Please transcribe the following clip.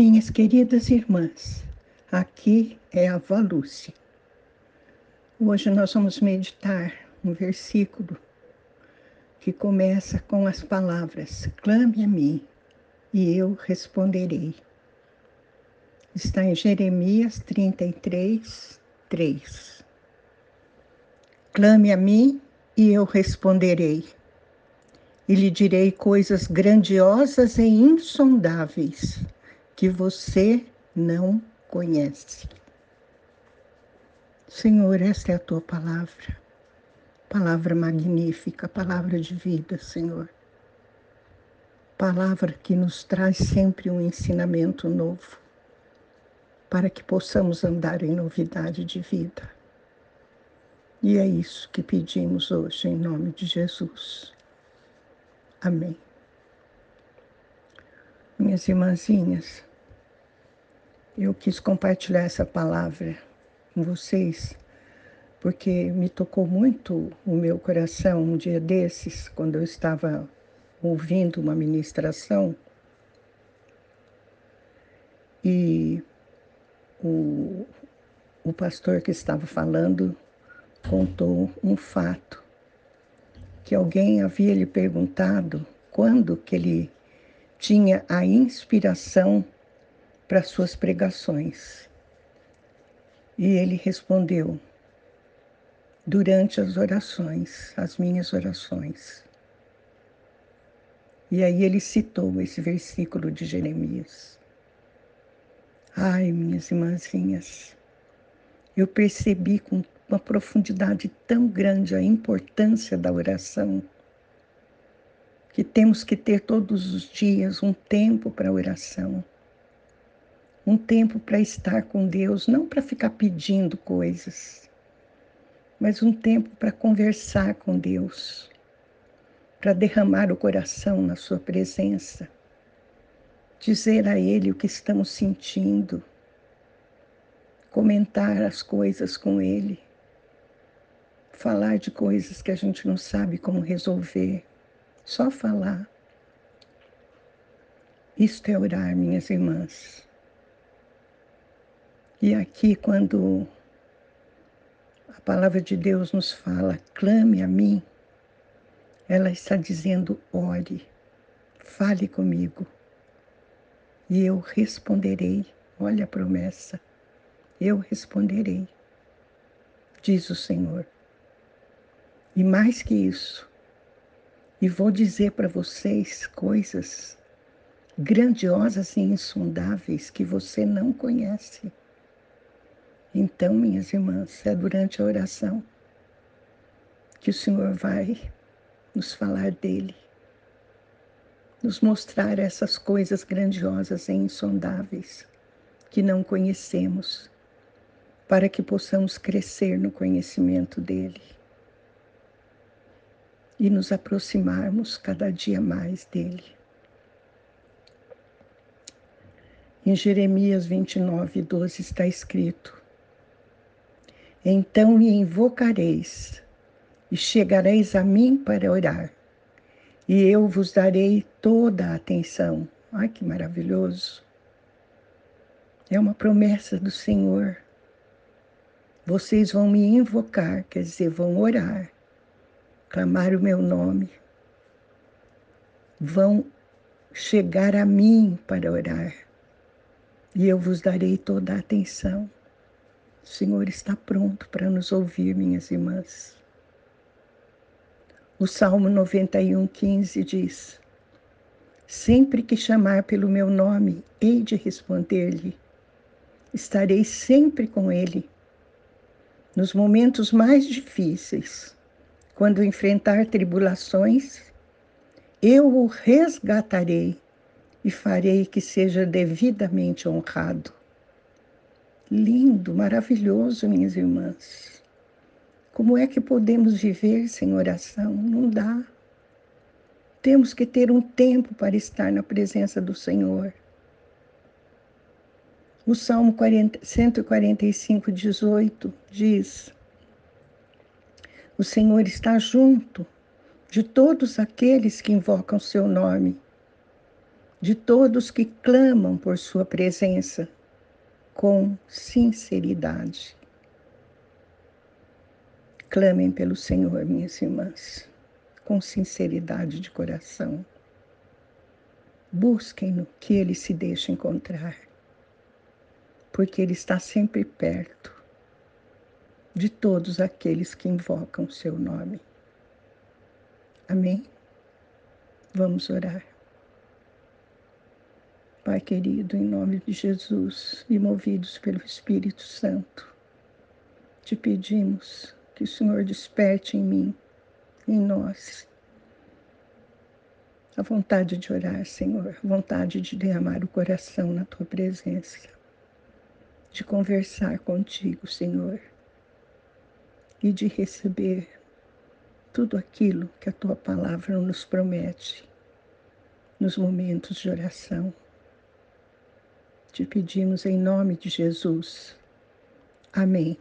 Minhas queridas irmãs, aqui é a avó Lúcia. Hoje nós vamos meditar um versículo que começa com as palavras: Clame a mim e eu responderei. Está em Jeremias 33, 3. Clame a mim e eu responderei, e lhe direi coisas grandiosas e insondáveis que você não conhece. Senhor, esta é a tua palavra, palavra magnífica, palavra de vida, Senhor. Palavra que nos traz sempre um ensinamento novo, para que possamos andar em novidade de vida. E é isso que pedimos hoje, em nome de Jesus. Amém. Minhas irmãzinhas, eu quis compartilhar essa palavra com vocês, porque me tocou muito o meu coração um dia desses, quando eu estava ouvindo uma ministração. E o, o pastor que estava falando contou um fato que alguém havia lhe perguntado quando que ele tinha a inspiração para suas pregações. E ele respondeu: durante as orações, as minhas orações. E aí ele citou esse versículo de Jeremias. Ai, minhas irmãzinhas, eu percebi com uma profundidade tão grande a importância da oração, que temos que ter todos os dias um tempo para oração um tempo para estar com Deus, não para ficar pedindo coisas, mas um tempo para conversar com Deus, para derramar o coração na Sua presença, dizer a Ele o que estamos sentindo, comentar as coisas com Ele, falar de coisas que a gente não sabe como resolver, só falar. Isto é orar, minhas irmãs. E aqui, quando a palavra de Deus nos fala, clame a mim, ela está dizendo, ore, fale comigo, e eu responderei. Olha a promessa, eu responderei, diz o Senhor. E mais que isso, e vou dizer para vocês coisas grandiosas e insondáveis que você não conhece. Então, minhas irmãs, é durante a oração que o Senhor vai nos falar dele, nos mostrar essas coisas grandiosas e insondáveis que não conhecemos, para que possamos crescer no conhecimento dele e nos aproximarmos cada dia mais dele. Em Jeremias 29, 12 está escrito: então me invocareis e chegareis a mim para orar, e eu vos darei toda a atenção. Ai, que maravilhoso! É uma promessa do Senhor. Vocês vão me invocar, quer dizer, vão orar, clamar o meu nome, vão chegar a mim para orar, e eu vos darei toda a atenção. O Senhor está pronto para nos ouvir, minhas irmãs. O Salmo 91, 15 diz: Sempre que chamar pelo meu nome, hei de responder-lhe. Estarei sempre com ele. Nos momentos mais difíceis, quando enfrentar tribulações, eu o resgatarei e farei que seja devidamente honrado lindo, maravilhoso, minhas irmãs. Como é que podemos viver sem oração? Não dá. Temos que ter um tempo para estar na presença do Senhor. O Salmo 40, 145, 18 diz: O Senhor está junto de todos aqueles que invocam seu nome. de todos que clamam por Sua presença com sinceridade. Clamem pelo Senhor, minhas irmãs, com sinceridade de coração. Busquem no que Ele se deixa encontrar, porque Ele está sempre perto de todos aqueles que invocam o Seu nome. Amém? Vamos orar. Pai querido, em nome de Jesus e movidos pelo Espírito Santo, te pedimos que o Senhor desperte em mim, em nós, a vontade de orar, Senhor, a vontade de derramar o coração na tua presença, de conversar contigo, Senhor, e de receber tudo aquilo que a tua palavra nos promete nos momentos de oração. Te pedimos em nome de Jesus. Amém.